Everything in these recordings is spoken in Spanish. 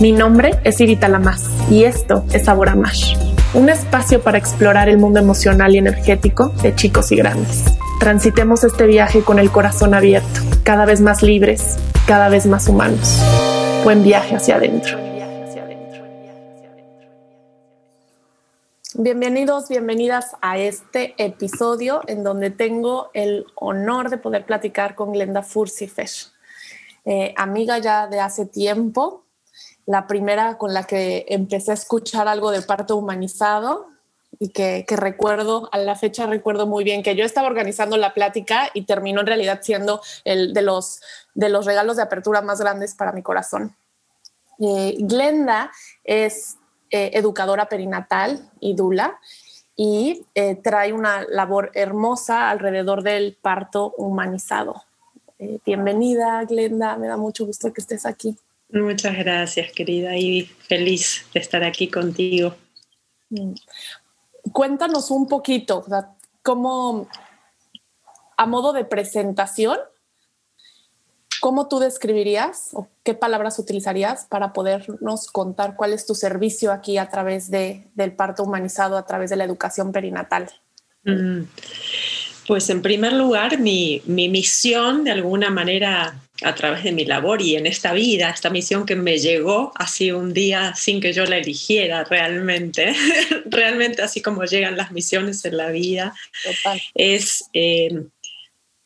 Mi nombre es Irita Lamas y esto es Sabor a Mash, un espacio para explorar el mundo emocional y energético de chicos y grandes. Transitemos este viaje con el corazón abierto, cada vez más libres, cada vez más humanos. Buen viaje hacia adentro. Bienvenidos, bienvenidas a este episodio en donde tengo el honor de poder platicar con Glenda Fursifesh, eh, amiga ya de hace tiempo, la primera con la que empecé a escuchar algo de parto humanizado y que, recuerdo, a la fecha recuerdo muy bien que yo estaba organizando la plática y terminó en realidad siendo el de los, de los regalos de apertura más grandes para mi corazón. Eh, Glenda es eh, educadora perinatal y dula y eh, trae una labor hermosa alrededor del parto humanizado. bienvenida, Glenda, me da mucho gusto que estés aquí. Muchas gracias, querida, y feliz de estar aquí contigo. Mm. Cuéntanos un poquito, cómo, a modo de presentación, ¿cómo tú describirías o qué palabras utilizarías para podernos contar cuál es tu servicio aquí a través de, del parto humanizado, a través de la educación perinatal? Mm. Pues en primer lugar, mi, mi misión de alguna manera a través de mi labor y en esta vida, esta misión que me llegó así un día sin que yo la eligiera realmente, realmente así como llegan las misiones en la vida, es eh,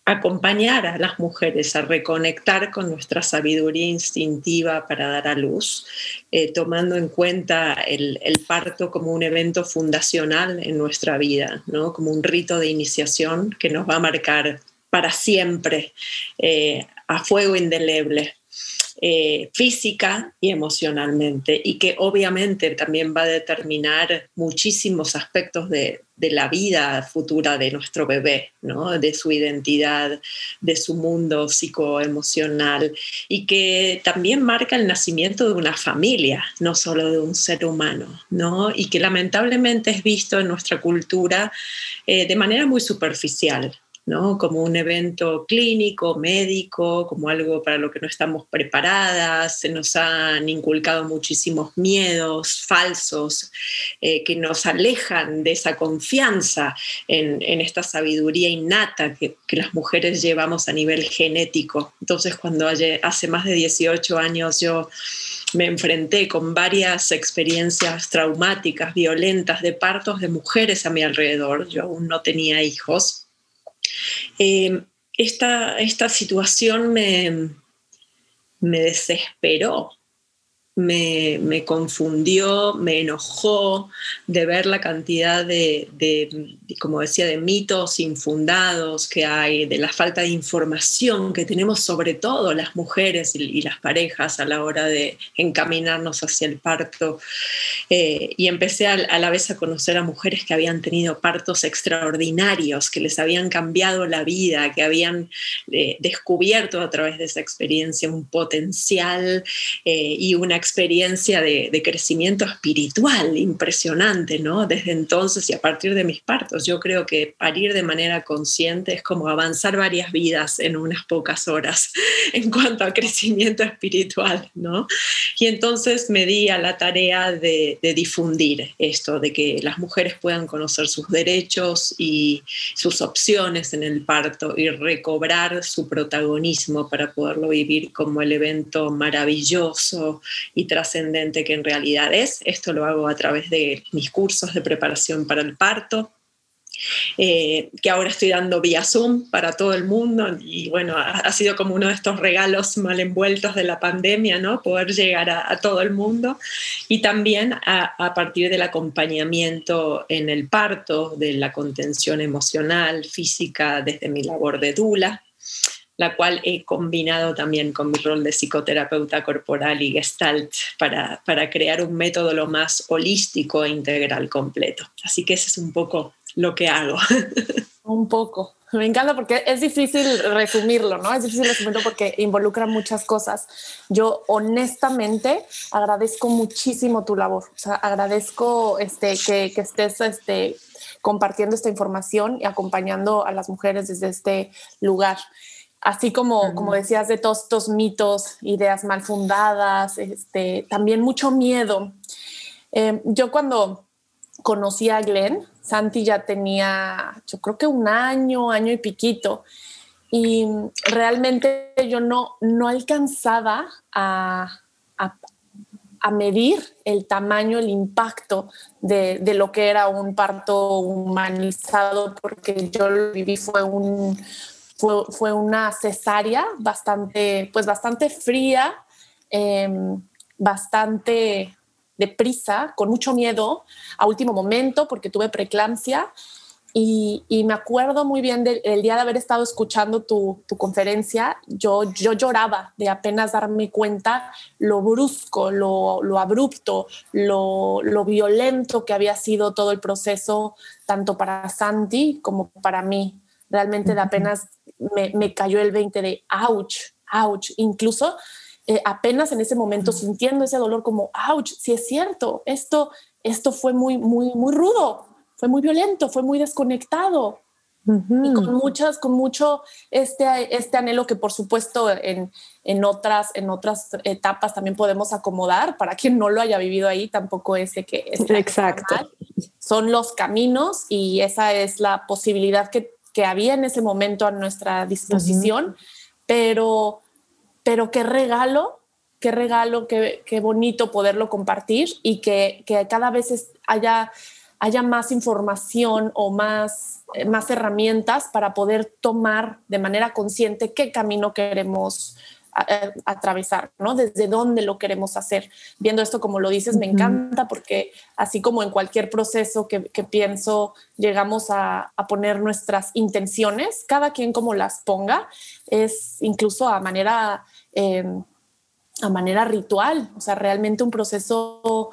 acompañar a las mujeres a reconectar con nuestra sabiduría instintiva para dar a luz, eh, tomando en cuenta el, parto como un evento fundacional en nuestra vida, ¿no? como un rito de iniciación que nos va a marcar para siempre eh, a fuego indeleble. Eh, física y emocionalmente y que obviamente también va a determinar muchísimos aspectos de, la vida futura de nuestro bebé, ¿no? de su identidad, de su mundo psicoemocional y que también marca el nacimiento de una familia, no solo de un ser humano, ¿no? y que lamentablemente es visto en nuestra cultura eh, de manera muy superficial. Como un evento clínico, médico, como algo para lo que no estamos preparadas, se nos han inculcado muchísimos miedos falsos eh, que nos alejan de esa confianza en, esta sabiduría innata que, las mujeres llevamos a nivel genético. Entonces, cuando hace más de 18 años yo me enfrenté con varias experiencias traumáticas, violentas, de partos de mujeres a mi alrededor. Yo aún no tenía hijos, eh, esta, esta, situación me, me desesperó me, confundió, me enojó de ver la cantidad de, como decía, de mitos infundados que hay, de la falta de información que tenemos sobre todo las mujeres y, las parejas a la hora de encaminarnos hacia el parto. Eh, y empecé a, la vez a conocer a mujeres que habían tenido partos extraordinarios, que les habían cambiado la vida, que habían eh, descubierto a través de esa experiencia un potencial eh, y una experiencia de, crecimiento espiritual impresionante, ¿no? Desde entonces y a partir de mis partos, yo creo que parir de manera consciente es como avanzar varias vidas en unas pocas horas en cuanto a crecimiento espiritual, ¿no? Y entonces me di a la tarea de, de difundir esto, de que las mujeres puedan conocer sus derechos y sus opciones en el parto y recobrar su protagonismo para poderlo vivir como el evento maravilloso y trascendente que en realidad es. Esto lo hago a través de mis cursos de preparación para el parto, eh, que ahora estoy dando vía Zoom para todo el mundo y bueno, ha, sido como uno de estos regalos mal envueltos de la pandemia, ¿no? Poder llegar a, todo el mundo y también a, a, partir del acompañamiento en el parto, de la contención emocional, física, desde mi labor de dula, la cual he combinado también con mi rol de psicoterapeuta corporal y gestalt para, para crear un método lo más holístico e integral completo. Así que ese es un poco lo que hago. Un poco. Me encanta porque es difícil resumirlo, ¿no? Es difícil resumirlo porque involucra muchas cosas. Yo honestamente agradezco muchísimo tu labor. O sea, agradezco este, que, que estés este, compartiendo esta información y acompañando a las mujeres desde este lugar. Así como, como decías, de todos estos mitos, ideas mal fundadas, este, también mucho miedo. Em, yo cuando conocí a Glenn, Santi ya tenía, yo creo que un año, año y piquito, y realmente yo no, no alcanzaba a, a, medir el tamaño, el impacto de, de, lo que era un parto humanizado, porque yo lo viví, fue, un, fue, una cesárea bastante, pues bastante fría, em, bastante deprisa, con mucho miedo, a último momento, porque tuve preeclampsia. Y, me acuerdo muy bien del, día de haber estado escuchando tu, conferencia, yo, yo lloraba de apenas darme cuenta lo brusco, lo, abrupto, lo, violento que había sido todo el proceso, tanto para Santi como para mí. Realmente de apenas me, me cayó el 20 de ouch, ouch. Incluso eh, apenas en ese momento sintiendo ese dolor como, ouch, si es cierto, esto, esto fue muy, muy, muy rudo, fue muy violento, fue muy desconectado. Y con muchas, con mucho este, este anhelo que por supuesto en, en, otras, en otras etapas también podemos acomodar. Para quien no lo haya vivido ahí, tampoco es que... Exacto. Son los caminos y esa es la posibilidad que, que había en ese momento a nuestra disposición. Pero pero qué regalo, qué regalo, qué, qué bonito poderlo compartir y que, que cada vez haya, haya más información o más, eh, más herramientas para poder tomar de manera consciente qué camino queremos atravesar, ¿no? Desde dónde lo queremos hacer. Viendo esto, como lo dices, me encanta porque así como en cualquier proceso que, que pienso, llegamos a, a, poner nuestras intenciones, cada quien como las ponga, es incluso a manera, em, a manera ritual, o sea, realmente un proceso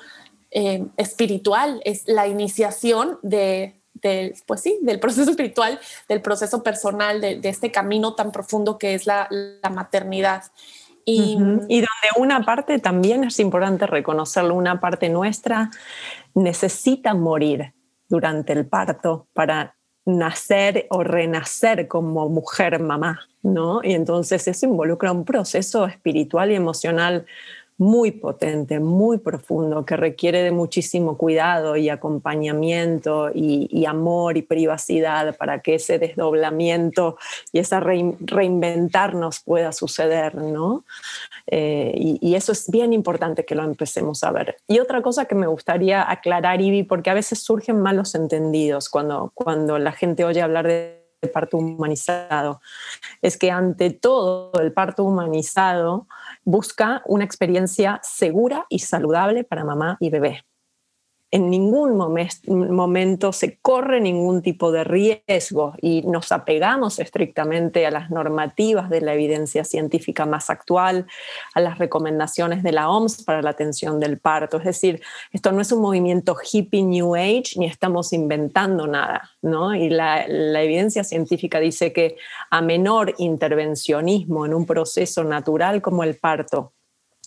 em, espiritual, es la iniciación de, del, pues sí, del proceso espiritual, del proceso personal, de, este camino tan profundo que es la, maternidad. Y, y, donde una parte también es importante reconocerlo, una parte nuestra necesita morir durante el parto para nacer o renacer como mujer mamá, ¿no? Y entonces eso involucra un proceso espiritual y emocional muy potente, muy profundo, que requiere de muchísimo cuidado y acompañamiento y, amor y privacidad para que ese desdoblamiento y esa reinventarnos pueda suceder, ¿no? Eh, y, eso es bien importante que lo empecemos a ver. Y otra cosa que me gustaría aclarar, Ivy, porque a veces surgen malos entendidos cuando, cuando la gente oye hablar de parto humanizado, es que ante todo el parto humanizado busca una experiencia segura y saludable para mamá y bebé en ningún momento se corre ningún tipo de riesgo y nos apegamos estrictamente a las normativas de la evidencia científica más actual, a las recomendaciones de la OMS para la atención del parto. Es decir, esto no es un movimiento hippie New Age ni estamos inventando nada, ¿no? Y la, la evidencia científica dice que a menor intervencionismo en un proceso natural como el parto,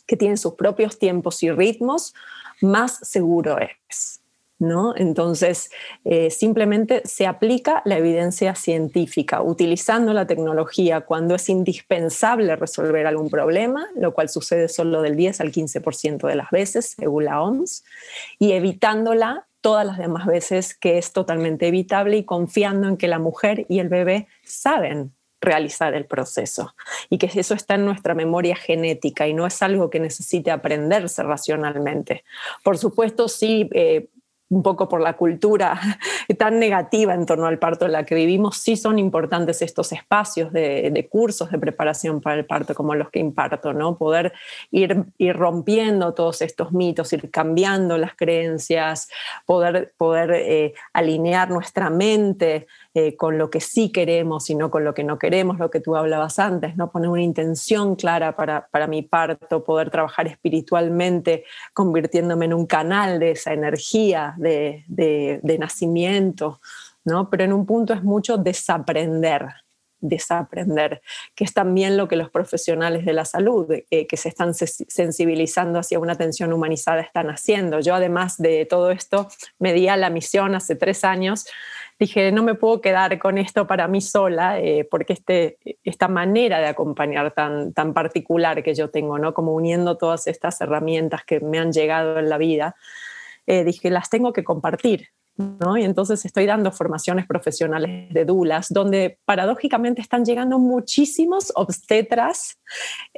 que tiene sus propios tiempos y ritmos, más seguro es. ¿No? Entonces, eh, simplemente se aplica la evidencia científica, utilizando la tecnología cuando es indispensable resolver algún problema, lo cual sucede solo del 10 al 15% de las veces, según la OMS, y evitándola todas las demás veces que es totalmente evitable y confiando en que la mujer y el bebé saben realizar el proceso y que eso está en nuestra memoria genética y no es algo que necesite aprenderse racionalmente. Por supuesto, sí, eh, un poco por la cultura tan negativa en torno al parto en la que vivimos, sí son importantes estos espacios de, cursos de preparación para el parto como los que imparto, ¿no? Poder ir, ir rompiendo todos estos mitos, ir cambiando las creencias, poder, poder eh, alinear nuestra mente eh, con lo que sí queremos y no con lo que no queremos, lo que tú hablabas antes, ¿no? Poner una intención clara para, para mi parto, poder trabajar espiritualmente, convirtiéndome en un canal de esa energía de, de, nacimiento, ¿no? Pero en un punto es mucho desaprender, desaprender, que es también lo que los profesionales de la salud eh, que se están sensibilizando hacia una atención humanizada están haciendo. Yo además de todo esto me di a la misión hace tres años dije, no me puedo quedar con esto para mí sola, eh, porque este, esta manera de acompañar tan, tan particular que yo tengo, ¿no? como uniendo todas estas herramientas que me han llegado en la vida, eh, dije, las tengo que compartir. Y entonces estoy dando formaciones profesionales de dulas, donde paradójicamente están llegando muchísimos obstetras,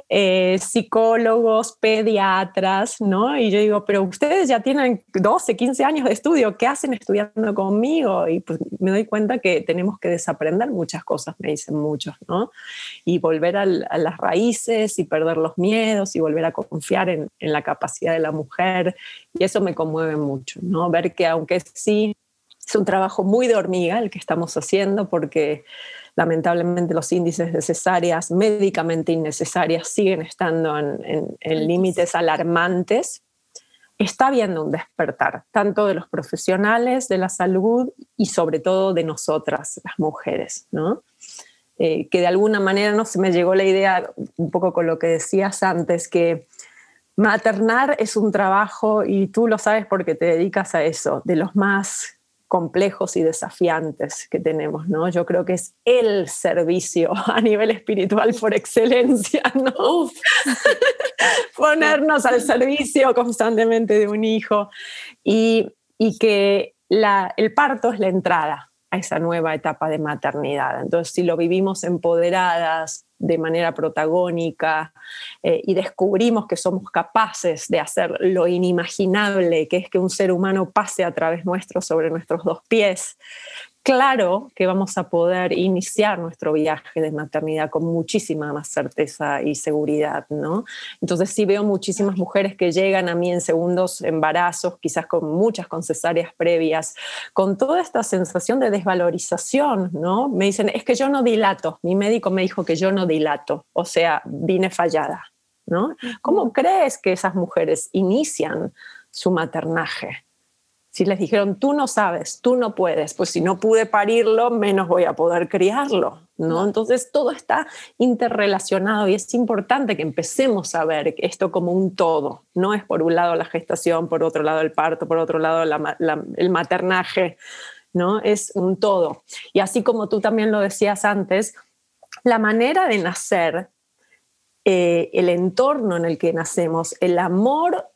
eh, psicólogos, pediatras, ¿no? Y yo digo, pero ustedes ya tienen 12, 15 años de estudio, ¿qué hacen estudiando conmigo? Y pues me doy cuenta que tenemos que desaprender muchas cosas, me dicen muchos, ¿no? Y volver a, las raíces y perder los miedos y volver a confiar en, en la capacidad de la mujer. Y eso me conmueve mucho, ¿no? Ver que aunque sí es un trabajo muy de hormiga el que estamos haciendo porque lamentablemente los índices de cesáreas médicamente innecesarias siguen estando en, límites alarmantes. Está habiendo un despertar, tanto de los profesionales de la salud y sobre todo de nosotras, las mujeres, ¿no? Eh, que de alguna manera no se me llegó la idea, un poco con lo que decías antes, que maternar es un trabajo, y tú lo sabes porque te dedicas a eso, de los más complejos y desafiantes que tenemos, ¿no? Yo creo que es el servicio a nivel espiritual por excelencia, ¿no? Ponernos al servicio constantemente de un hijo y, y que la, el parto es la entrada a esa nueva etapa de maternidad. Entonces, si lo vivimos empoderadas, de manera protagónica eh, y descubrimos que somos capaces de hacer lo inimaginable, que es que un ser humano pase a través nuestro sobre nuestros dos pies, claro que vamos a poder iniciar nuestro viaje de maternidad con muchísima más certeza y seguridad, ¿no? Entonces sí veo muchísimas mujeres que llegan a mí en segundos embarazos, quizás con muchas con cesáreas previas, con toda esta sensación de desvalorización, ¿no? Me dicen, es que yo no dilato, mi médico me dijo que yo no dilato, o sea, vine fallada, ¿no? ¿Cómo crees que esas mujeres inician su maternaje? Si les dijeron, tú no sabes, tú no puedes, pues si no pude parirlo, menos voy a poder criarlo, ¿no? Entonces todo está interrelacionado y es importante que empecemos a ver esto como un todo. No es por un lado la gestación, por otro lado el parto, por otro lado el maternaje, ¿no? Es un todo. Y así como tú también lo decías antes, la manera de nacer, eh, el entorno en el que nacemos, el amor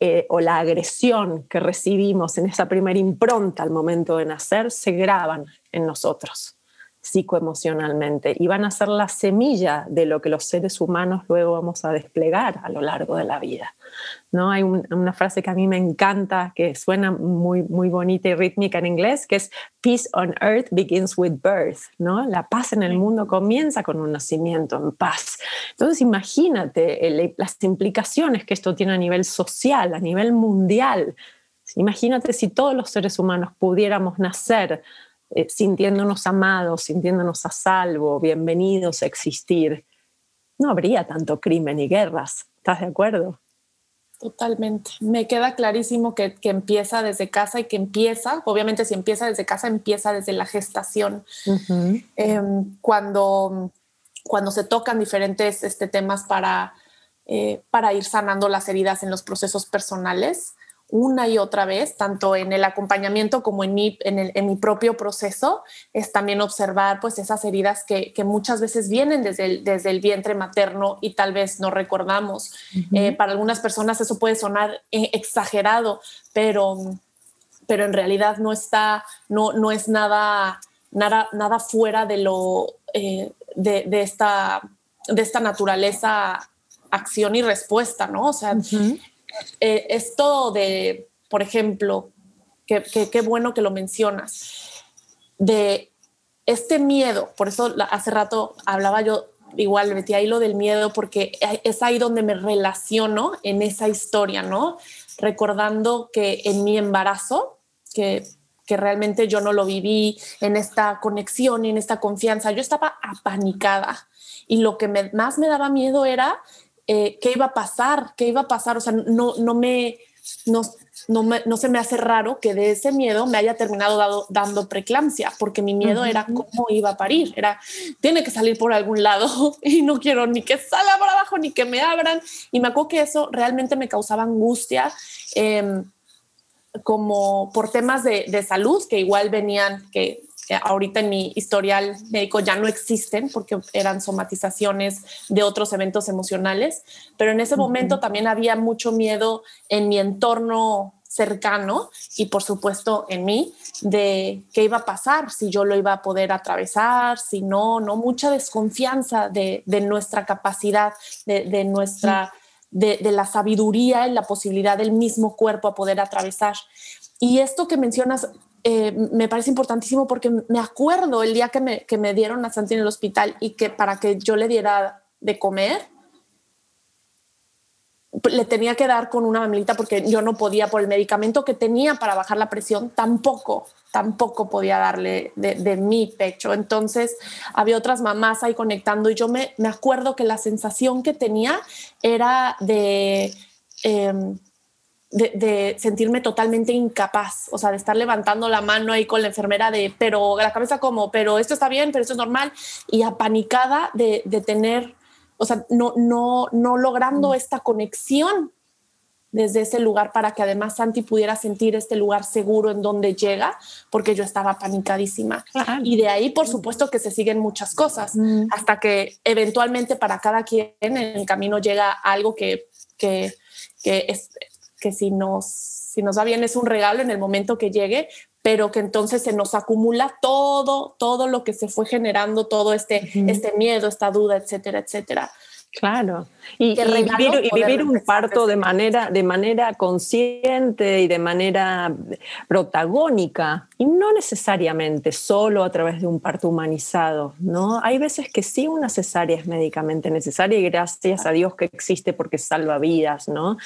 eh, o, la agresión que recibimos en esa primera impronta al momento de nacer se graban en nosotros psicoemocionalmente y van a ser la semilla de lo que los seres humanos luego vamos a desplegar a lo largo de la vida. ¿no? Hay una frase que a mí me encanta, que suena muy, muy bonita y rítmica en inglés, que es Peace on earth begins with birth. ¿no? La paz en el mundo comienza con un nacimiento en paz. Entonces imagínate las implicaciones que esto tiene a nivel social, a nivel mundial. Imagínate si todos los seres humanos pudiéramos nacer eh, sintiéndonos amados, sintiéndonos a salvo, bienvenidos a existir, no habría tanto crimen y guerras. ¿Estás de acuerdo? Totalmente. Me queda clarísimo que, empieza desde casa y que empieza, obviamente si empieza desde casa, empieza desde la gestación. Em, cuando, cuando se tocan diferentes este, temas para, eh, para ir sanando las heridas en los procesos personales, una y otra vez, tanto en el acompañamiento como en mi, en, mi propio proceso, es también observar pues esas heridas que, muchas veces vienen desde el, desde el, vientre materno y tal vez no recordamos. Eh, para algunas personas eso puede sonar eh, exagerado, pero, pero en realidad no está, no, no es nada, nada, nada fuera de lo, eh, de, esta, de esta naturaleza acción y respuesta, ¿no? O sea, eh, esto de, por ejemplo, qué bueno que lo mencionas, de este miedo, por eso hace rato hablaba yo, igual metí ahí lo del miedo, porque es ahí donde me relaciono en esa historia, ¿no? Recordando que en mi embarazo, que, que realmente yo no lo viví en esta conexión y en esta confianza, yo estaba apanicada y lo que más me daba miedo era eh, qué iba a pasar, qué iba a pasar. O sea, no, no, me, no, no, se me hace raro que de ese miedo me haya terminado dando preeclampsia, porque mi miedo era cómo iba a parir. Era, tiene que salir por algún lado y no quiero ni que salga por abajo ni que me abran. Y me acuerdo que eso realmente me causaba angustia. Em, como por temas de, de salud que igual venían, que ahorita en mi historial médico ya no existen porque eran somatizaciones de otros eventos emocionales, pero en ese momento también había mucho miedo en mi entorno cercano y por supuesto en mí de qué iba a pasar, si yo lo iba a poder atravesar, si no, no, mucha desconfianza de, nuestra capacidad, de, nuestra, de, de, la sabiduría y la posibilidad del mismo cuerpo a poder atravesar. Y esto que mencionas eh, me parece importantísimo porque me acuerdo el día que me, que me dieron a Santi en el hospital y que para que yo le diera de comer, le tenía que dar con una mamilita porque yo no podía por el medicamento que tenía para bajar la presión, tampoco, tampoco podía darle de, mi pecho. Entonces había otras mamás ahí conectando y yo me, me acuerdo que la sensación que tenía era de... Em, de, sentirme totalmente incapaz, o sea, de estar levantando la mano ahí con la enfermera de, pero la cabeza como, pero esto está bien, pero esto es normal, y apanicada de, de tener, o sea, no, no, no logrando mm. esta conexión desde ese lugar para que además Santi pudiera sentir este lugar seguro en donde llega, porque yo estaba panicadísima. Y de ahí, por supuesto, que se siguen muchas cosas, mm. hasta que eventualmente para cada quien en el camino llega algo que, que, que es, que si nos, si nos va bien es un regalo en el momento que llegue, pero que entonces se nos acumula todo, todo lo que se fue generando, todo este, este miedo, esta duda, etcétera, etcétera. Claro, y, vivir, un parto de manera, de manera consciente y de manera protagónica, y no necesariamente solo a través de un parto humanizado, ¿no? Hay veces que sí una cesárea es médicamente necesaria y gracias a Dios que existe porque salva vidas, ¿no?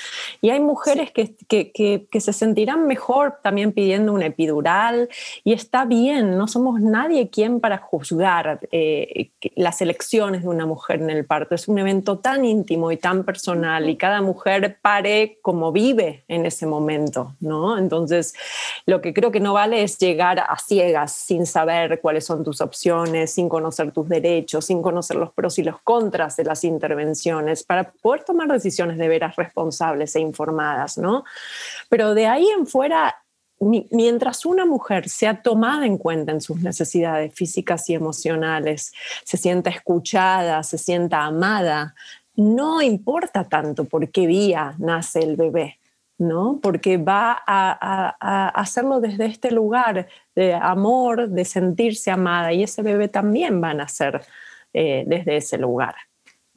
Y hay mujeres que, que, que, se sentirán mejor también pidiendo una epidural y está bien, no somos nadie quien para juzgar eh, las elecciones de una mujer en el parto, es un evento tan íntimo y tan personal y cada mujer pare como vive en ese momento, ¿no? Entonces, lo que creo que no vale es llegar a ciegas sin saber cuáles son tus opciones, sin conocer tus derechos, sin conocer los pros y los contras de las intervenciones para poder tomar decisiones de veras responsables e informadas, ¿no? Pero de ahí en fuera mientras una mujer sea tomada en cuenta en sus necesidades físicas y emocionales, se sienta escuchada, se sienta amada, no importa tanto por qué vía nace el bebé, ¿no? Porque va a, hacerlo desde este lugar de amor, de sentirse amada, y ese bebé también va a nacer eh, desde ese lugar.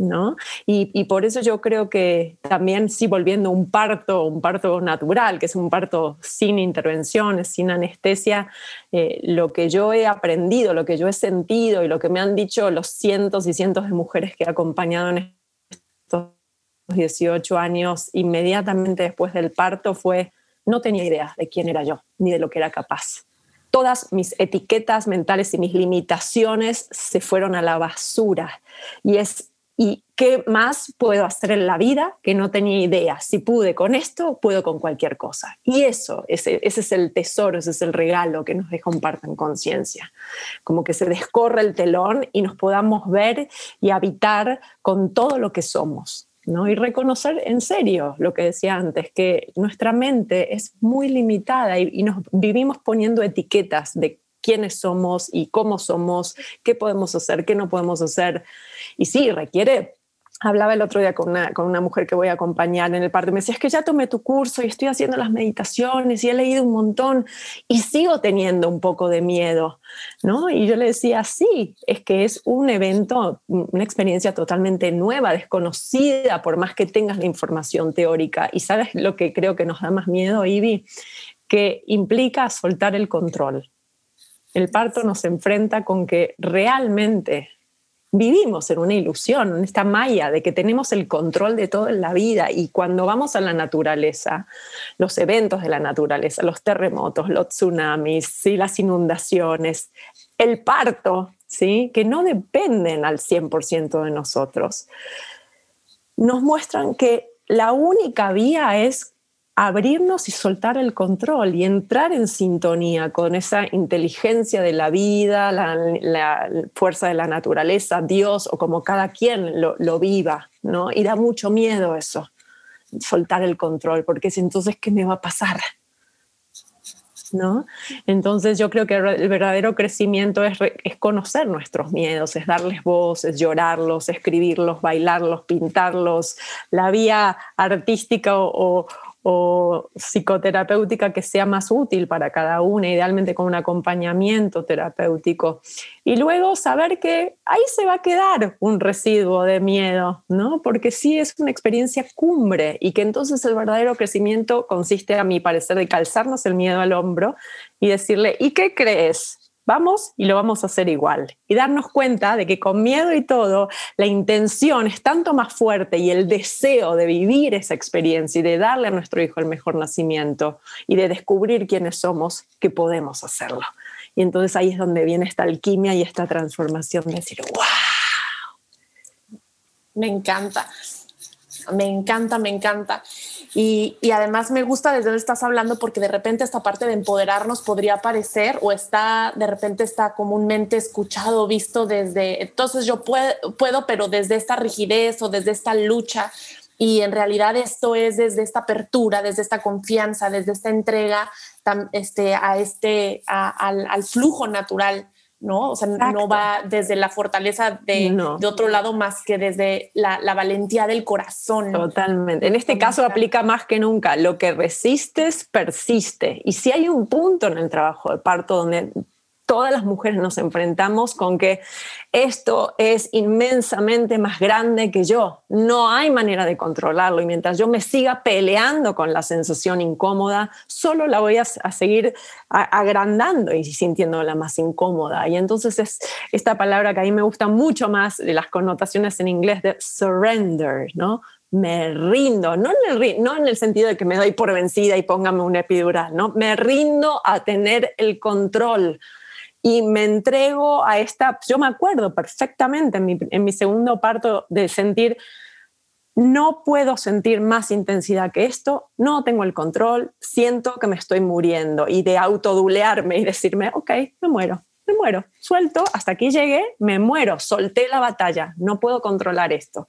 ¿No? Y, por eso yo creo que también sí volviendo un parto, un parto natural, que es un parto sin intervenciones, sin anestesia, eh, lo que yo he aprendido, lo que yo he sentido y lo que me han dicho los cientos y cientos de mujeres que he acompañado en 18 años, inmediatamente después del parto, fue, no tenía idea de quién era yo, ni de lo que era capaz. Todas mis etiquetas mentales y mis limitaciones se fueron a la basura. Y es, ¿y qué más puedo hacer en la vida que no tenía idea? Si pude con esto, puedo con cualquier cosa. Y eso, ese, ese es el tesoro, ese es el regalo que nos deja un parto en conciencia. Como que se descorre el telón y nos podamos ver y habitar con todo lo que somos y reconocer en serio lo que decía antes, que nuestra mente es muy limitada y, nos vivimos poniendo etiquetas de quiénes somos y cómo somos, qué podemos hacer, qué no podemos hacer. Y sí, requiere Hablaba el otro día con una, con una mujer que voy a acompañar en el parto. Me decía, es que ya tomé tu curso y estoy haciendo las meditaciones y he leído un montón y sigo teniendo un poco de miedo, ¿no? Y yo le decía, sí, es que es un evento, una experiencia totalmente nueva, desconocida, por más que tengas la información teórica. Y sabes lo que creo que nos da más miedo, Ivy, que implica soltar el control. El parto nos enfrenta con que realmente vivimos en una ilusión, en esta malla de que tenemos el control de todo en la vida y cuando vamos a la naturaleza, los eventos de la naturaleza, los terremotos, los tsunamis, y las inundaciones, el parto, ¿sí? que no dependen al 100% de nosotros, nos muestran que la única vía es abrirnos y soltar el control y entrar en sintonía con esa inteligencia de la vida, la, fuerza de la naturaleza, Dios o como cada quien lo, lo, viva, ¿no? Y da mucho miedo eso, soltar el control, porque es entonces, ¿qué me va a pasar? ¿no? Entonces yo creo que el verdadero crecimiento es, es, conocer nuestros miedos, es darles voz, es llorarlos, escribirlos, bailarlos, pintarlos. La vía artística o, o psicoterapéutica que sea más útil para cada una, idealmente con un acompañamiento terapéutico. Y luego saber que ahí se va a quedar un residuo de miedo, ¿no? Porque sí es una experiencia cumbre y que entonces el verdadero crecimiento consiste, a mi parecer, de calzarnos el miedo al hombro y decirle, ¿y qué crees? Vamos y lo vamos a hacer igual. Y darnos cuenta de que con miedo y todo, la intención es tanto más fuerte y el deseo de vivir esa experiencia y de darle a nuestro hijo el mejor nacimiento y de descubrir quiénes somos, que podemos hacerlo. Y entonces ahí es donde viene esta alquimia y esta transformación de decir, wow. Me encanta, me encanta, me encanta. Y, además me gusta desde donde estás hablando porque de repente esta parte de empoderarnos podría parecer o está de repente está comúnmente escuchado, visto desde, entonces yo puedo, puedo, pero desde esta rigidez o desde esta lucha. Y en realidad esto es desde esta apertura, desde esta confianza, desde esta entrega este, a este, al, al flujo natural ¿no? O sea, no va desde la fortaleza de, de otro lado más que desde la, la, valentía del corazón. Totalmente. En este caso aplica más que nunca, lo que resistes persiste. Y si hay un punto en el trabajo de parto donde todas las mujeres nos enfrentamos con que esto es inmensamente más grande que yo. No hay manera de controlarlo y mientras yo me siga peleando con la sensación incómoda, solo la voy a, seguir agrandando y sintiéndola más incómoda. Y entonces es esta palabra que a mí me gusta mucho más de las connotaciones en inglés de surrender, ¿no? me rindo, no en, el, no en el sentido de que me doy por vencida y póngame un epidural, ¿no? Me rindo a tener el control, y me entrego a esta, yo me acuerdo perfectamente en mi, en mi segundo parto de sentir, no puedo sentir más intensidad que esto, no tengo el control, siento que me estoy muriendo y de autodulearme y decirme, ok, me muero, me muero, suelto, hasta aquí llegué, me muero, solté la batalla, no puedo controlar esto.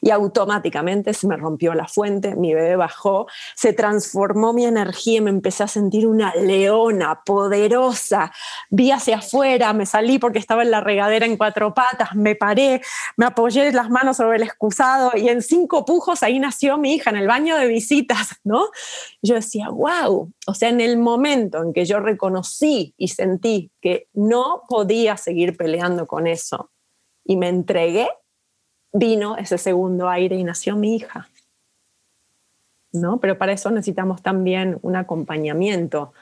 Y automáticamente se me rompió la fuente, mi bebé bajó, se transformó mi energía y me empecé a sentir una leona poderosa. Vi hacia afuera, me salí porque estaba en la regadera en cuatro patas, me paré, me apoyé las manos sobre el excusado y en cinco pujos ahí nació mi hija en el baño de visitas, ¿no? Yo decía, wow, o sea, en el momento en que yo reconocí y sentí que no podía seguir peleando con eso y me entregué, vino ese segundo aire y nació mi hija. ¿No? Pero para eso necesitamos también un acompañamiento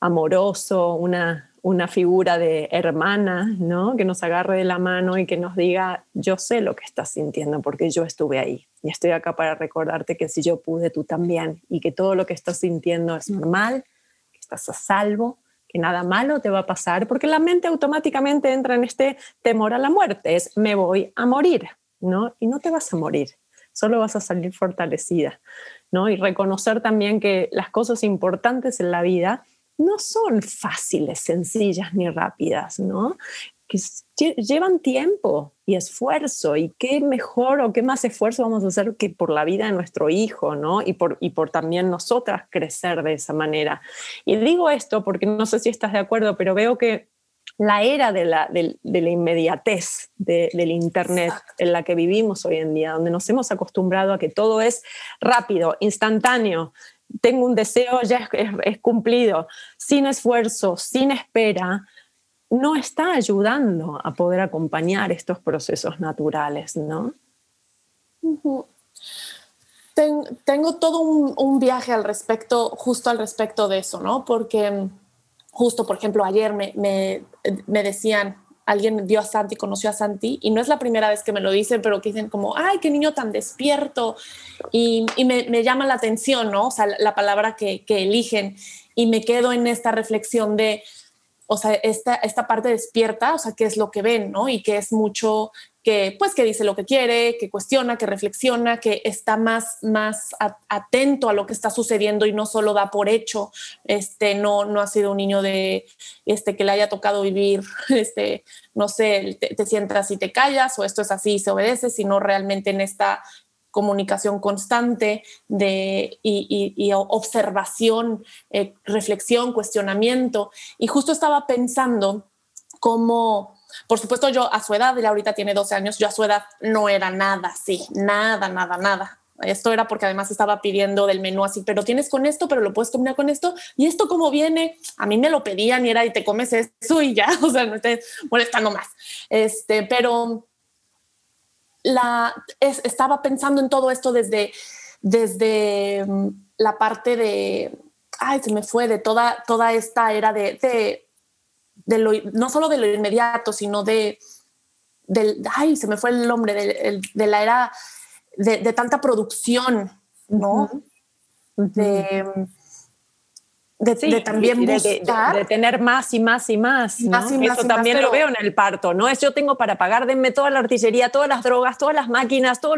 amoroso, una, una figura de hermana, ¿no? Que nos agarre de la mano y que nos diga, yo sé lo que estás sintiendo porque yo estuve ahí y estoy acá para recordarte que si yo pude, tú también y que todo lo que estás sintiendo es normal, que estás a salvo que nada malo te va a pasar, porque la mente automáticamente entra en este temor a la muerte, es me voy a morir, ¿no? Y no te vas a morir, solo vas a salir fortalecida, ¿no? Y reconocer también que las cosas importantes en la vida no son fáciles, sencillas ni rápidas, ¿no? que llevan tiempo y esfuerzo y qué mejor o qué más esfuerzo vamos a hacer que por la vida de nuestro hijo, ¿no? Y por, y por también nosotras crecer de esa manera. Y digo esto porque no sé si estás de acuerdo, pero veo que la era de la, de, la inmediatez del Internet en la que vivimos hoy en día, donde nos hemos acostumbrado a que todo es rápido, instantáneo, tengo un deseo, ya es cumplido, sin esfuerzo, sin espera, no está ayudando a poder acompañar estos procesos naturales, ¿no? tengo todo un, viaje al respecto, justo al respecto de eso, ¿no? Porque justo, por ejemplo, ayer me, me, decían, alguien vio a Santi, conoció a Santi, y no es la primera vez que me lo dicen, pero que dicen como, ay, qué niño tan despierto, y, me, llama la atención, ¿no? O sea, la palabra que, eligen, y me quedo en esta reflexión de, o sea, esta, esta parte despierta, o sea, qué es lo que ven, ¿no? Y que es mucho que, pues, que dice lo que quiere, que cuestiona, que reflexiona, que está más, más atento a lo que está sucediendo y no solo da por hecho, este, no, no ha sido un niño de, este, que le haya tocado vivir, este, no sé, te, te sientas y te callas, o esto es así y se obedece, sino realmente en esta comunicación constante de, y, observación, eh, reflexión, cuestionamiento. Y justo estaba pensando cómo, por supuesto yo a su edad, él ahorita tiene 12 años, yo a su edad no era nada así, nada, nada, nada. Esto era porque además estaba pidiendo del menú así, pero tienes con esto, pero lo puedes combinar con esto. ¿Y esto cómo viene? A mí me lo pedían y era y te comes eso y ya, o sea, no estés molestando más. Este, pero la, estaba pensando en todo esto desde, desde mm, la parte de, ay, se me fue, de toda, toda esta era de, de lo, no solo de lo inmediato, sino de, del, ay, se me fue el nombre, de, de la era de, tanta producción, ¿no? De de, también buscar. De, tener más y más y más. Eso también lo veo en el parto, ¿no? Es yo tengo para pagar, denme toda la artillería, todas las drogas, todas las máquinas, todo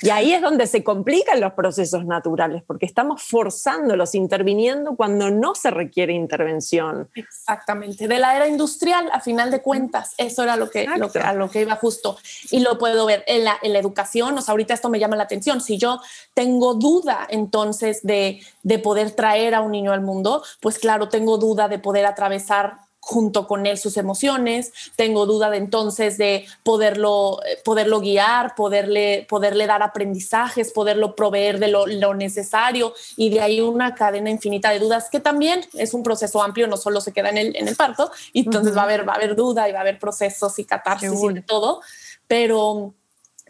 y ahí es donde se complican los procesos naturales, porque estamos forzándolos, interviniendo cuando no se requiere intervención. Exactamente. De la era industrial, a final de cuentas, eso era lo que, lo que a lo que iba justo. Y lo puedo ver en la, en la educación, o sea, ahorita esto me llama la atención. Si yo tengo duda entonces de, de poder traer a un niño al mundo, pues claro, tengo duda de poder atravesar junto con él sus emociones, tengo duda de entonces de poderlo, eh, poderlo guiar, poderle, poderle dar aprendizajes, poderlo proveer de lo, necesario y de ahí una cadena infinita de dudas que también es un proceso amplio, no solo se queda en el, en el parto, y entonces va, a haber, va a haber duda y va a haber procesos y catarsis y todo, pero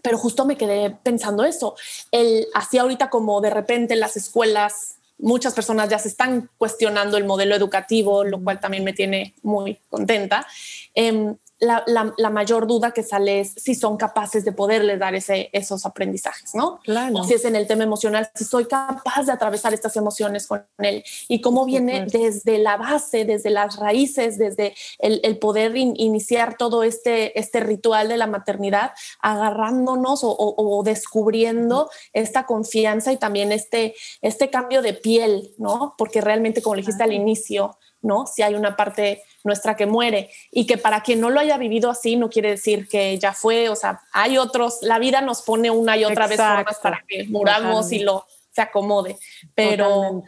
pero justo me quedé pensando eso, el, así ahorita como de repente las escuelas muchas personas ya se están cuestionando el modelo educativo, lo cual también me tiene muy contenta. Em, la, mayor duda que sale es si son capaces de poderles dar ese, esos aprendizajes, ¿no? Claro. si es en el tema emocional, si soy capaz de atravesar estas emociones con él y cómo viene desde la base, desde las raíces, desde el, poder iniciar todo este, este ritual de la maternidad, agarrándonos o, descubriendo esta confianza y también este, este cambio de piel, ¿no? Porque realmente, como le dijiste al inicio, ¿no? Si hay una parte nuestra que muere. Y que para quien no lo haya vivido así no quiere decir que ya fue, o sea, hay otros, la vida nos pone una y otra vez formas para que muramos y lo se acomode, pero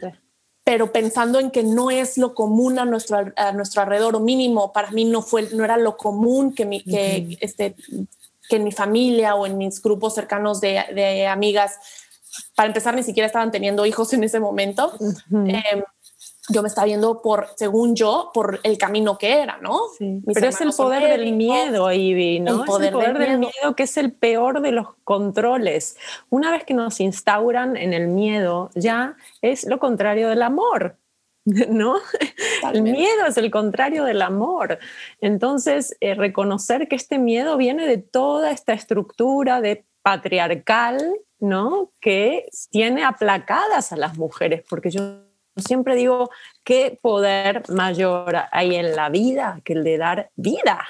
pero pensando en que no es lo común a nuestro, a nuestro alrededor o mínimo, para mí no fue no era lo común que mi, que este que en mi familia o en mis grupos cercanos de, de amigas para empezar ni siquiera estaban teniendo hijos en ese momento yo me estaba viendo por, según yo, por el camino que era, ¿no? Pero es el poder del miedo, Ivy, ¿no? El poder, es el poder del, miedo. que es el peor de los controles. Una vez que nos instauran en el miedo, ya es lo contrario del amor. ¿no? El miedo es el contrario del amor. Entonces, eh, reconocer que este miedo viene de toda esta estructura de patriarcal, ¿no? Que tiene aplacadas a las mujeres, porque yo siempre digo, ¿qué poder mayor hay en la vida que el de dar vida?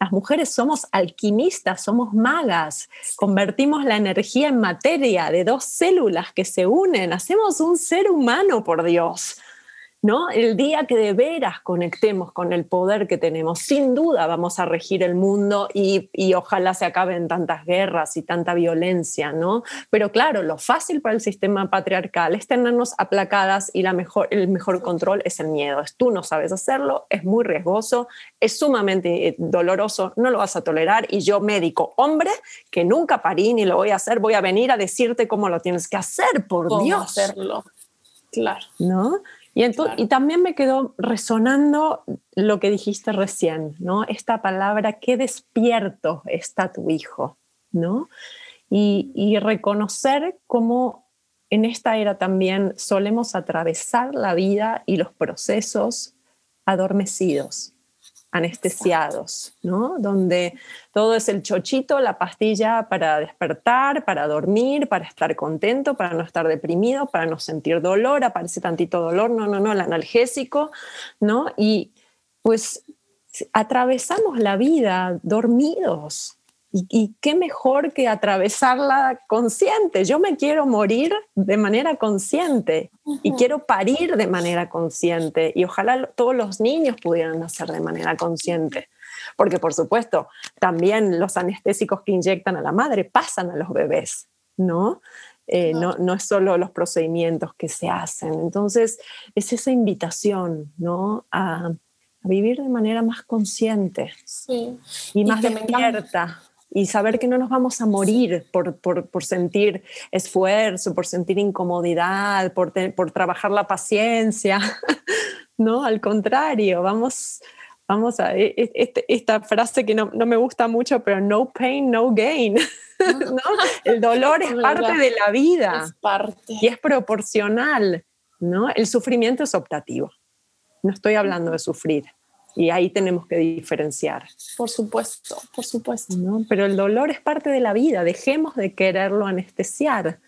Las mujeres somos alquimistas, somos magas, convertimos la energía en materia de dos células que se unen, hacemos un ser humano, por Dios. ¿No? El día que de veras conectemos con el poder que tenemos, sin duda vamos a regir el mundo y, ojalá se acaben tantas guerras y tanta violencia, ¿no? Pero claro, lo fácil para el sistema patriarcal es tenernos aplacadas y la mejor, el mejor control es el miedo. Es tú no sabes hacerlo, es muy riesgoso, es sumamente eh, doloroso, no lo vas a tolerar y yo médico, hombre, que nunca parí ni lo voy a hacer, voy a venir a decirte cómo lo tienes que hacer, por ¿Cómo Dios. hacerlo. Claro. ¿No? Y, y también me quedó resonando lo que dijiste recién, ¿no? Esta palabra, qué despierto está tu hijo, ¿no? Y, y reconocer cómo en esta era también solemos atravesar la vida y los procesos adormecidos anestesiados, ¿no? Donde todo es el chochito, la pastilla para despertar, para dormir, para estar contento, para no estar deprimido, para no sentir dolor, aparece tantito dolor, no, no, no, el analgésico, ¿no? Y pues atravesamos la vida dormidos, y, qué mejor que atravesarla consciente. Yo me quiero morir de manera consciente y quiero parir de manera consciente. Y ojalá todos los niños pudieran nacer de manera consciente. Porque, por supuesto, también los anestésicos que inyectan a la madre pasan a los bebés. ¿no? Eh, no. no. es solo los procedimientos que se hacen. Entonces, es esa invitación, ¿no? A, vivir de manera más consciente y más despierta. Y saber que no nos vamos a morir por, por, por sentir esfuerzo, por sentir incomodidad, por, por trabajar la paciencia. no, al contrario, vamos, vamos a e, e, este, esta frase que no, no, me gusta mucho, pero no pain, no gain. ¿no? El dolor es parte de la vida es parte. y es proporcional. ¿no? El sufrimiento es optativo. No estoy hablando de sufrir. Y ahí tenemos que diferenciar. Por supuesto, por supuesto. ¿no? Pero el dolor es parte de la vida. Dejemos de quererlo anestesiar.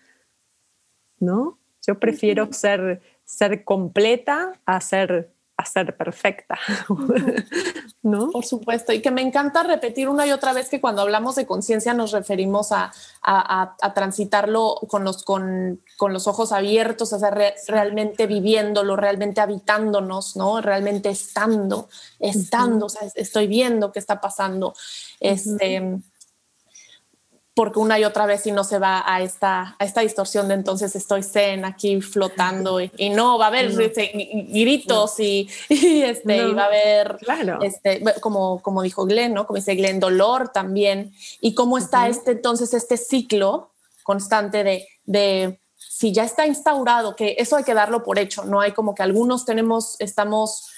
¿no? Yo prefiero ser, ser completa a ser a ser perfecta, ¿no? Por supuesto, y que me encanta repetir una y otra vez que cuando hablamos de conciencia nos referimos a, a, transitarlo con los, con, con, los ojos abiertos, a ser realmente viviéndolo, realmente habitándonos, ¿no? Realmente estando, estando, o sea, estoy viendo qué está pasando. Este porque una y otra vez si no se va a esta, a esta distorsión de entonces estoy zen aquí flotando y, no, va a haber este, gritos y, este, y va a haber, este, como, como dijo Glenn, ¿no? Como dice Glenn, dolor también. Y cómo está este entonces este ciclo constante de, de si ya está instaurado, que eso hay que darlo por hecho, no hay como que algunos tenemos, estamos...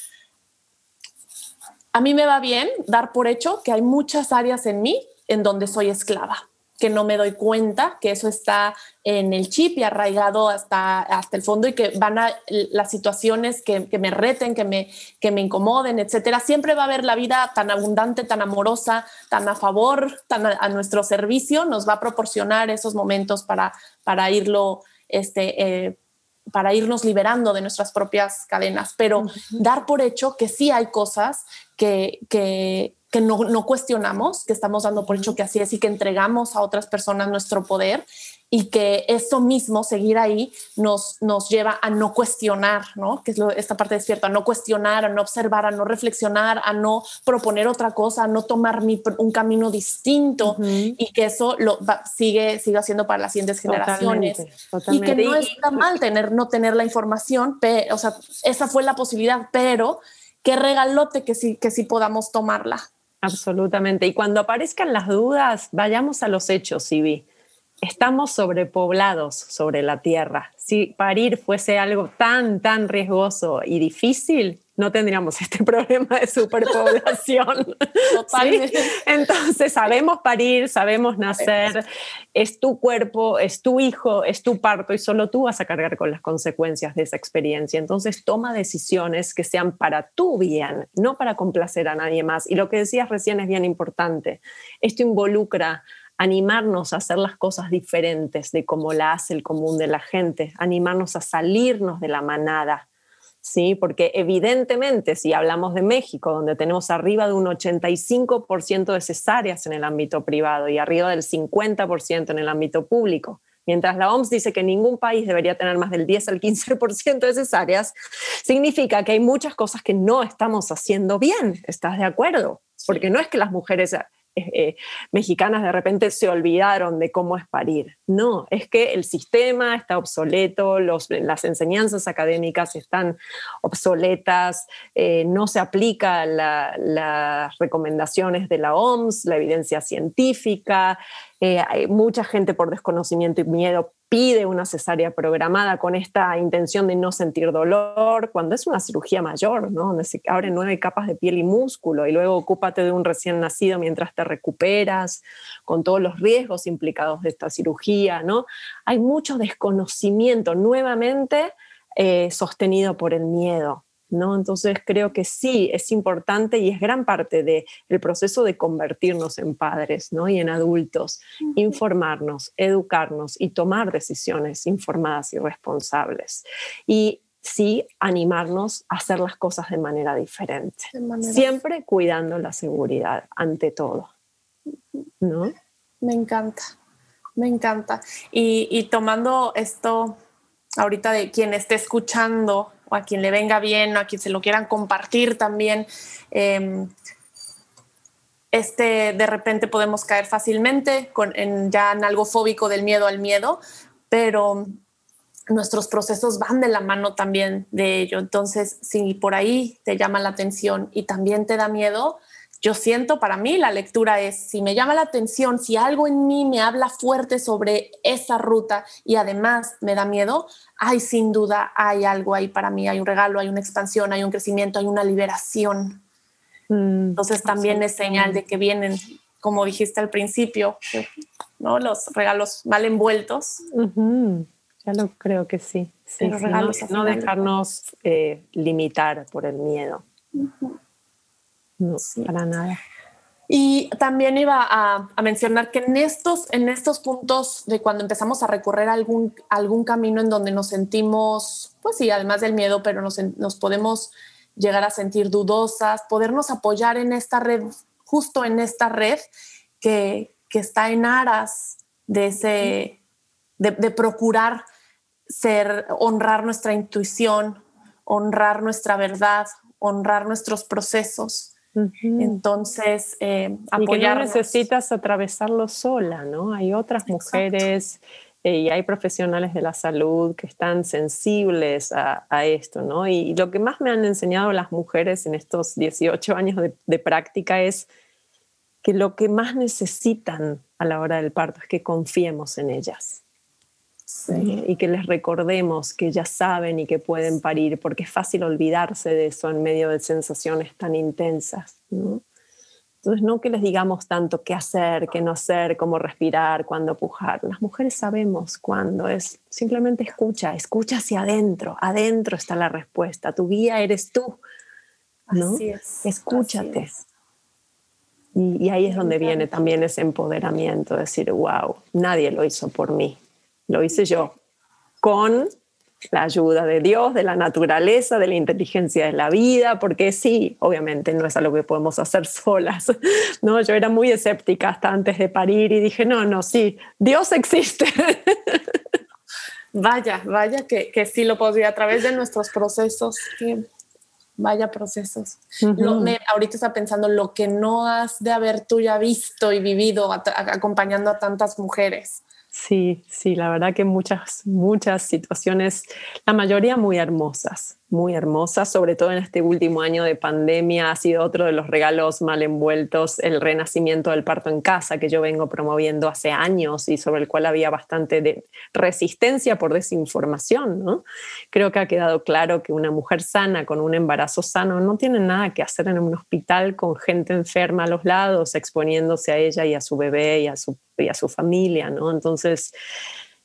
A mí me va bien dar por hecho que hay muchas áreas en mí en donde soy esclava que no me doy cuenta que eso está en el chip y arraigado hasta, hasta el fondo y que van a las situaciones que, me reten, que me, que me incomoden, etcétera. Siempre va a haber la vida tan abundante, tan amorosa, tan a favor, tan a, nuestro servicio, nos va a proporcionar esos momentos para, para irlo, este, eh, para irnos liberando de nuestras propias cadenas, pero dar por hecho que sí hay cosas que, que, que no, no, cuestionamos, que estamos dando por hecho que así es y que entregamos a otras personas nuestro poder y que eso mismo, seguir ahí, nos, nos lleva a no cuestionar, ¿no? Que es esta parte despierta, a no cuestionar, a no observar, a no reflexionar, a no proponer otra cosa, a no tomar un camino distinto y que eso lo sigue, sigue haciendo para las siguientes generaciones. Y que no está mal tener, no tener la información, pero, o sea, esa fue la posibilidad, pero qué regalote que sí, que sí podamos tomarla. Absolutamente. Y cuando aparezcan las dudas, vayamos a los hechos, Sibi. Estamos sobrepoblados sobre la Tierra. Si parir fuese algo tan, tan riesgoso y difícil, no tendríamos este problema de superpoblación. Entonces, sabemos parir, sabemos nacer, es tu cuerpo, es tu hijo, es tu parto y solo tú vas a cargar con las consecuencias de esa experiencia. Entonces, toma decisiones que sean para tu bien, no para complacer a nadie más. Y lo que decías recién es bien importante. Esto involucra animarnos a hacer las cosas diferentes de como la hace el común de la gente, animarnos a salirnos de la manada ¿sí? Porque evidentemente, si hablamos de México, donde tenemos arriba de un 85% de cesáreas en el ámbito privado y arriba del 50% en el ámbito público, mientras la OMS dice que ningún país debería tener más del 10 al 15% de cesáreas, significa que hay muchas cosas que no estamos haciendo bien. ¿Estás de acuerdo? Porque no es que las mujeres eh, eh, mexicanas de repente se olvidaron de cómo es parir. No, es que el sistema está obsoleto, las enseñanzas académicas están obsoletas, eh, no se aplica las recomendaciones de la OMS, la evidencia científica, hay mucha gente por desconocimiento y miedo pide una cesárea programada con esta intención de no sentir dolor, cuando es una cirugía mayor, ¿no? donde se abren nueve capas de piel y músculo y luego ocúpate de un recién nacido mientras te recuperas, con todos los riesgos implicados de esta cirugía. ¿no? Hay mucho desconocimiento nuevamente eh, sostenido por el miedo. ¿No? Entonces creo que sí, es importante y es gran parte del proceso de convertirnos en padres ¿no? y en adultos, informarnos, educarnos y tomar decisiones informadas y responsables. Y sí animarnos a hacer las cosas de manera diferente, siempre cuidando la seguridad ante todo. ¿no? Me encanta, me encanta. Y, y tomando esto ahorita de quien esté escuchando a quien le venga bien o a quien se lo quieran compartir también. Em, este de repente podemos caer fácilmente con, en, ya en algo fóbico del miedo al miedo, pero nuestros procesos van de la mano también de ello. Entonces, si por ahí te llama la atención y también te da miedo, yo siento para mí la lectura es, si me llama la atención, si algo en mí me habla fuerte sobre esa ruta y además me da miedo, hay sin duda, hay algo ahí para mí, hay un regalo, hay una expansión, hay un crecimiento, hay una liberación. Mm, Entonces también es señal de que vienen, como dijiste al principio, ¿no? los regalos mal envueltos. Ya lo creo que sí. no, dejarnos eh, limitar por el miedo. No, para nada. Y también iba a, mencionar que en estos, en estos puntos de cuando empezamos a recorrer algún, algún camino en donde nos sentimos, pues sí, además del miedo, pero nos, nos podemos llegar a sentir dudosas, podernos apoyar en esta red, justo en esta red que, que está en aras de ese, de, de procurar ser, honrar nuestra intuición, honrar nuestra verdad, honrar nuestros procesos entonces, eh, apoyar. no necesitas atravesarlo sola, ¿no? Hay otras mujeres eh, y hay profesionales de la salud que están sensibles a, esto, ¿no? Y, lo que más me han enseñado las mujeres en estos 18 años de práctica es que lo que más necesitan a la hora del parto es que confiemos en ellas y que les recordemos que ya saben y que pueden parir, porque es fácil olvidarse de eso en medio de sensaciones tan intensas. Entonces, no que les digamos tanto qué hacer, qué no hacer, cómo respirar, cuándo pujar. Las mujeres sabemos cuándo es. Simplemente escucha, escucha hacia adentro. Adentro está la respuesta. Tu guía eres tú. ¿no? Así es. Escúchate. Y, y, ahí es donde viene también ese empoderamiento, decir, wow, nadie lo hizo por mí, lo hice yo, con la ayuda de Dios, de la naturaleza, de la inteligencia de la vida, porque sí, obviamente no es algo que podemos hacer solas. No, yo era muy escéptica hasta antes de parir y dije, no, no, sí, Dios existe. Vaya, vaya que, que sí lo podría a través de nuestros procesos. vaya procesos. ahorita está pensando lo que no has de haber tú ya visto y vivido acompañando a tantas mujeres. Sí, sí, la verdad que muchas, muchas situaciones, la mayoría muy hermosas, muy hermosas, sobre todo en este último año de pandemia, ha sido otro de los regalos mal envueltos, el renacimiento del parto en casa que yo vengo promoviendo hace años y sobre el cual había bastante resistencia por desinformación. ¿no? Creo que ha quedado claro que una mujer sana con un embarazo sano no tiene nada que hacer en un hospital con gente enferma a los lados, exponiéndose a ella y a su bebé y a su, y a su familia. ¿no? Entonces,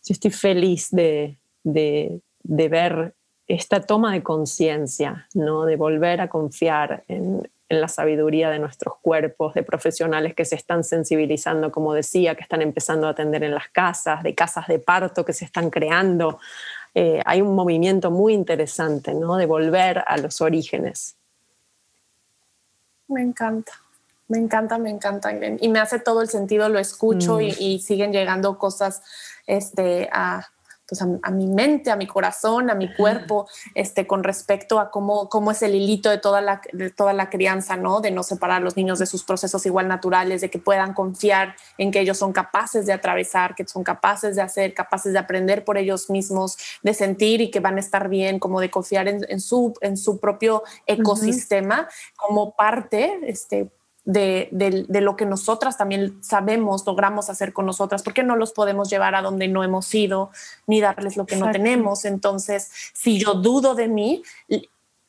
yo estoy feliz de, de, de ver esta toma de conciencia, ¿no? de volver a confiar en, la sabiduría de nuestros cuerpos, de profesionales que se están sensibilizando, como decía, que están empezando a atender en las casas, de casas de parto que se están creando. Eh, hay un movimiento muy interesante ¿no? de volver a los orígenes. Me encanta. Me encanta, me encanta, Y me hace todo el sentido, lo escucho y, mm. y, siguen llegando cosas este, a, pues, a, mi mente, a mi corazón, a mi cuerpo, este, con respecto a cómo, cómo es el hilito de toda, la, de toda la crianza, ¿no? De no separar a los niños de sus procesos igual naturales, de que puedan confiar en que ellos son capaces de atravesar, que son capaces de hacer, capaces de aprender por ellos mismos, de sentir y que van a estar bien, como de confiar en, su, en su propio ecosistema como parte, este, de, lo que nosotras también sabemos, logramos hacer con nosotras, porque no los podemos llevar a donde no hemos ido, ni darles lo que no tenemos. Entonces, si yo dudo de mí,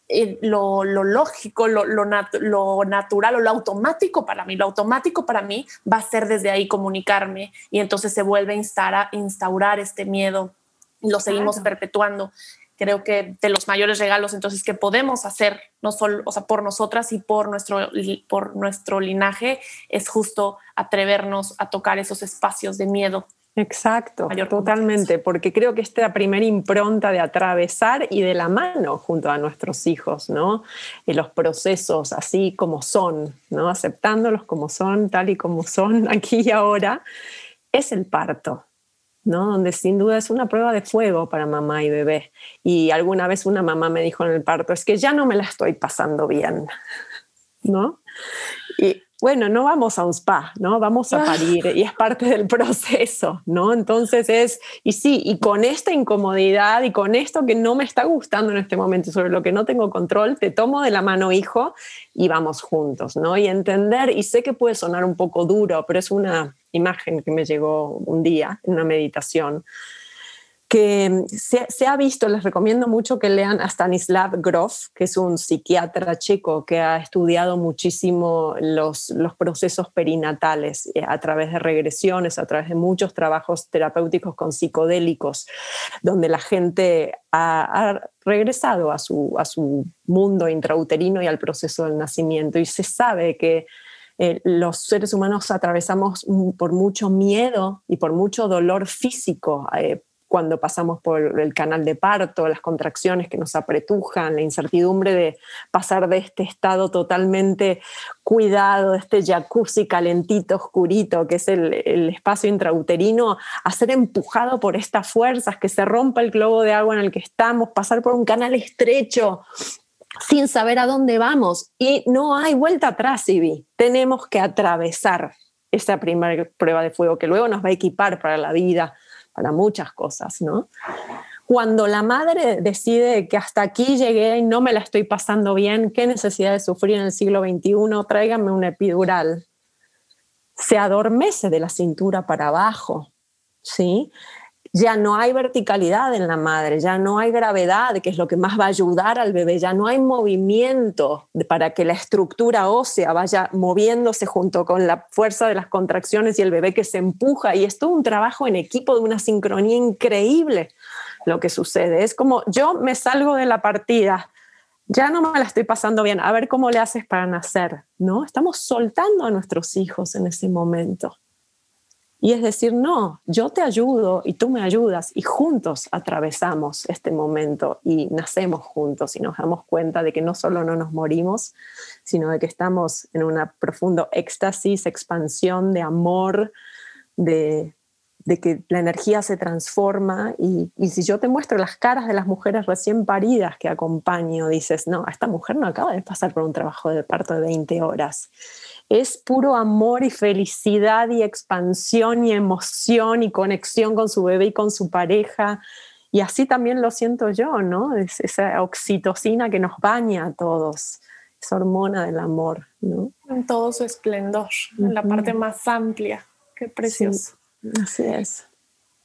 eh, lo, lógico, lo, lo, natural o lo automático para mí, lo automático para mí va a ser desde ahí comunicarme y entonces se vuelve a instaurar, instaurar este miedo, lo seguimos perpetuando creo que de los mayores regalos entonces que podemos hacer, no solo, o sea, por nosotras y por nuestro, por nuestro linaje, es justo atrevernos a tocar esos espacios de miedo. Exacto, totalmente, porque creo que esta primera impronta de atravesar y de la mano junto a nuestros hijos, ¿no? Y los procesos así como son, ¿no? Aceptándolos como son, tal y como son aquí y ahora, es el parto, ¿no? Donde sin duda es una prueba de fuego para mamá y bebé. Y alguna vez una mamá me dijo en el parto, es que ya no me la estoy pasando bien, ¿no? Y, bueno, no vamos a un spa, ¿no? Vamos a ah. parir y es parte del proceso, ¿no? Entonces es, y sí, y con esta incomodidad y con esto que no me está gustando en este momento, sobre lo que no tengo control, te tomo de la mano, hijo, y vamos juntos, ¿no? Y entender, y sé que puede sonar un poco duro, pero es una imagen que me llegó un día en una meditación que se, ha visto, les recomiendo mucho que lean a Stanislav Grof, que es un psiquiatra checo que ha estudiado muchísimo los, los procesos perinatales eh, a través de regresiones, a través de muchos trabajos terapéuticos con psicodélicos, donde la gente ha, regresado a su, a su mundo intrauterino y al proceso del nacimiento. Y se sabe que eh, los seres humanos atravesamos por mucho miedo y por mucho dolor físico eh, cuando pasamos por el canal de parto, las contracciones que nos apretujan, la incertidumbre de pasar de este estado totalmente cuidado, este jacuzzi calentito, oscurito, que es el, espacio intrauterino, a ser empujado por estas fuerzas, que se rompa el globo de agua en el que estamos, pasar por un canal estrecho, sin saber a dónde vamos. Y no hay vuelta atrás, Ibi. Tenemos que atravesar esa primera prueba de fuego que luego nos va a equipar para la vida, para muchas cosas, ¿no? Cuando la madre decide que hasta aquí llegué y no me la estoy pasando bien, ¿qué necesidad de sufrir en el siglo XXI? Tráigame una epidural. Se adormece de la cintura para abajo, ¿sí? Ya no hay verticalidad en la madre, ya no hay gravedad, que es lo que más va a ayudar al bebé, ya no hay movimiento para que la estructura ósea vaya moviéndose junto con la fuerza de las contracciones y el bebé que se empuja. Y es todo un trabajo en equipo de una sincronía increíble lo que sucede. Es como yo me salgo de la partida, ya no me la estoy pasando bien, a ver cómo le haces para nacer, ¿no? Estamos soltando a nuestros hijos en ese momento. Y es decir, no, yo te ayudo y tú me ayudas y juntos atravesamos este momento y nacemos juntos y nos damos cuenta de que no solo no nos morimos, sino de que estamos en un profundo éxtasis, expansión de amor, de, que la energía se transforma. Y, y, si yo te muestro las caras de las mujeres recién paridas que acompaño, dices, no, esta mujer no acaba de pasar por un trabajo de parto de 20 horas es puro amor y felicidad y expansión y emoción y conexión con su bebé y con su pareja. Y así también lo siento yo, ¿no? Es esa oxitocina que nos baña a todos, esa hormona del amor, ¿no? En todo su esplendor, en la parte más amplia. Qué precioso. así es.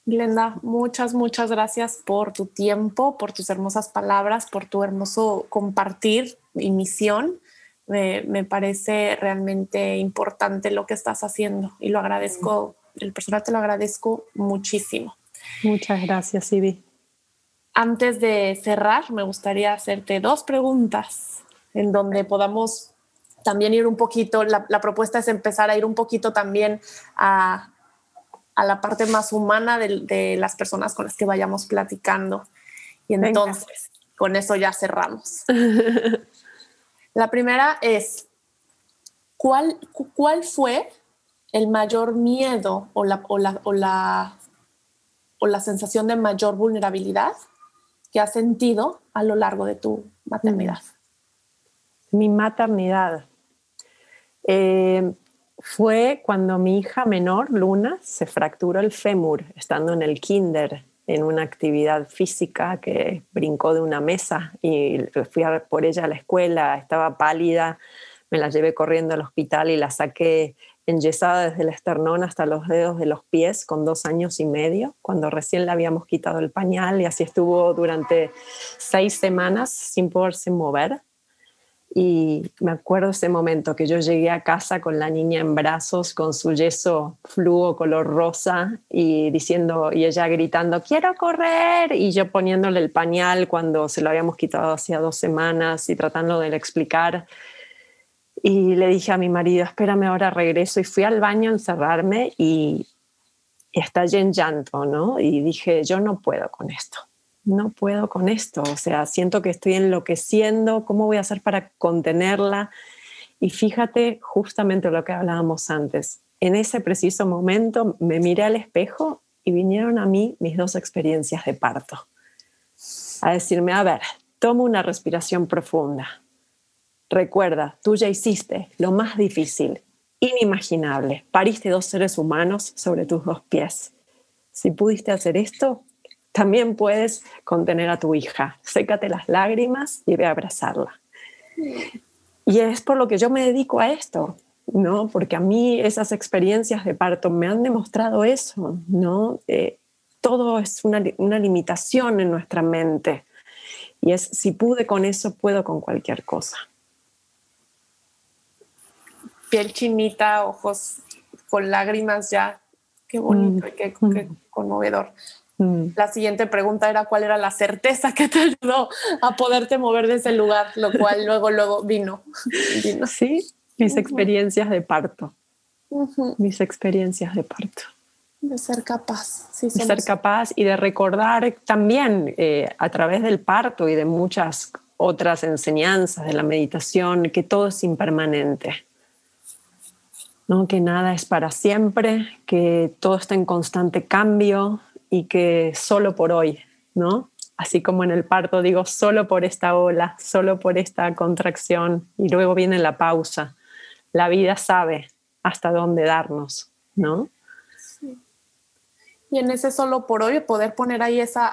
Glenda, muchas, muchas gracias por tu tiempo, por tus hermosas palabras, por tu hermoso compartir y misión me, parece realmente importante lo que estás haciendo y lo agradezco, el personal te lo agradezco muchísimo. Muchas gracias, Ibi. Antes de cerrar, me gustaría hacerte dos preguntas en donde podamos también ir un poquito, la, propuesta es empezar a ir un poquito también a, la parte más humana de, las personas con las que vayamos platicando. Y entonces, con eso ya cerramos. La primera es, ¿cuál, cuál fue el mayor miedo o la, o, la, o, la, o la sensación de mayor vulnerabilidad que has sentido a lo largo de tu maternidad? Mi maternidad. Eh, fue cuando mi hija menor, Luna, se fracturó el fémur estando en el kinder en una actividad física que brincó de una mesa y fui por ella a la escuela, estaba pálida, me la llevé corriendo al hospital y la saqué enyesada desde el esternón hasta los dedos de los pies con dos años y medio, cuando recién le habíamos quitado el pañal y así estuvo durante seis semanas sin poderse mover. Y me acuerdo ese momento que yo llegué a casa con la niña en brazos, con su yeso fluo color rosa y diciendo, y ella gritando, quiero correr, y yo poniéndole el pañal cuando se lo habíamos quitado hacía dos semanas y tratando de explicar. Y le dije a mi marido, espérame, ahora regreso. Y fui al baño a encerrarme y, y estallé en llanto, ¿no? Y dije, yo no puedo con esto no puedo con esto, o sea, siento que estoy enloqueciendo, ¿cómo voy a hacer para contenerla? Y fíjate justamente lo que hablábamos antes, en ese preciso momento me miré al espejo y vinieron a mí mis dos experiencias de parto, a decirme, a ver, toma una respiración profunda, recuerda, tú ya hiciste lo más difícil, inimaginable. Pariste dos seres humanos sobre tus dos pies. Si pudiste hacer esto, también puedes contener a tu hija. Sécate las lágrimas y ve a abrazarla. Y es por lo que yo me dedico a esto, ¿no? Porque a mí esas experiencias de parto me han demostrado eso, ¿no? Eh, todo es una, una limitación en nuestra mente. Y es, si pude con eso, puedo con cualquier cosa. Piel chinita, ojos con lágrimas ya. Qué bonito y qué, mm. conmovedor. Mm. La siguiente pregunta era cuál era la certeza que te ayudó a poderte mover de ese lugar, lo cual luego, luego vino. Sí, mis experiencias de parto. Mis experiencias de parto. De ser capaz. de ser capaz y de recordar también eh, a través del parto y de muchas otras enseñanzas de la meditación que todo es impermanente. ¿no? Que nada es para siempre, que todo está en constante cambio y que solo por hoy, ¿no? Así como en el parto digo, solo por esta ola, solo por esta contracción y luego viene la pausa. La vida sabe hasta dónde darnos, ¿no? Y en ese solo por hoy poder poner ahí esa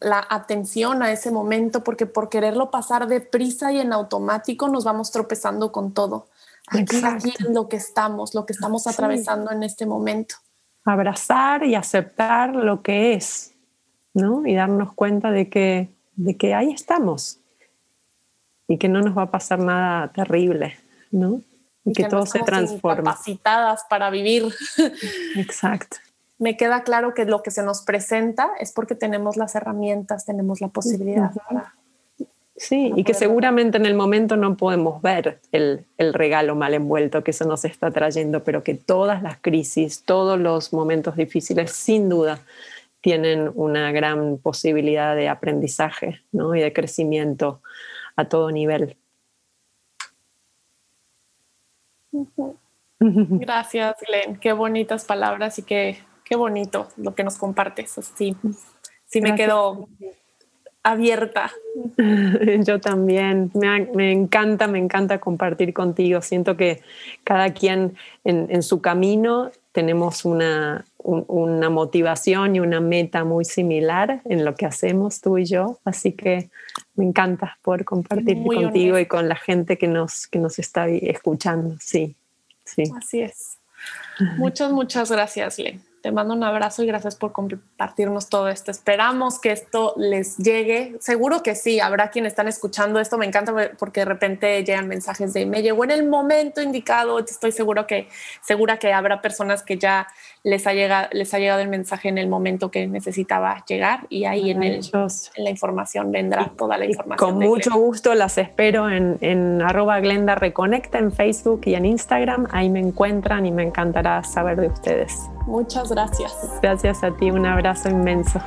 la atención a ese momento, porque por quererlo pasar deprisa y en automático nos vamos tropezando con todo. Aquí, aquí lo que estamos, lo que estamos atravesando en este momento. Abrazar y aceptar lo que es, ¿no? Y darnos cuenta de que, de que ahí estamos y que no nos va a pasar nada terrible, ¿no? Y, que, todo se transforma. Capacitadas para vivir. Exacto me queda claro que lo que se nos presenta es porque tenemos las herramientas, tenemos la posibilidad. Sí, y que seguramente en el momento no podemos ver el, el, regalo mal envuelto que eso nos está trayendo, pero que todas las crisis, todos los momentos difíciles, sin duda, tienen una gran posibilidad de aprendizaje ¿no? y de crecimiento a todo nivel. Gracias, Glenn. Qué bonitas palabras y qué qué bonito lo que nos compartes. Sí, sí me quedo abierta. Yo también, me, encanta, me encanta compartir contigo. Siento que cada quien en, su camino tenemos una, una, motivación y una meta muy similar en lo que hacemos tú y yo, así que me encanta poder compartir contigo y con la gente que nos, que nos está escuchando. Sí, sí. Así es. Muchas, muchas gracias, Len. Te mando un abrazo y gracias por compartirnos todo esto. Esperamos que esto les llegue. Seguro que sí, habrá quienes están escuchando esto. Me encanta porque de repente llegan mensajes de me llegó en el momento indicado. Estoy seguro que segura que habrá personas que ya les ha llegado, les ha llegado el mensaje en el momento que necesitaba llegar y ahí en, el, en, la información vendrá toda la información. Con mucho gusto las espero en, en arroba Glenda Reconecta en Facebook y en Instagram. Ahí me encuentran y me encantará saber de ustedes. Muchas gracias. Gracias a ti, un abrazo inmenso.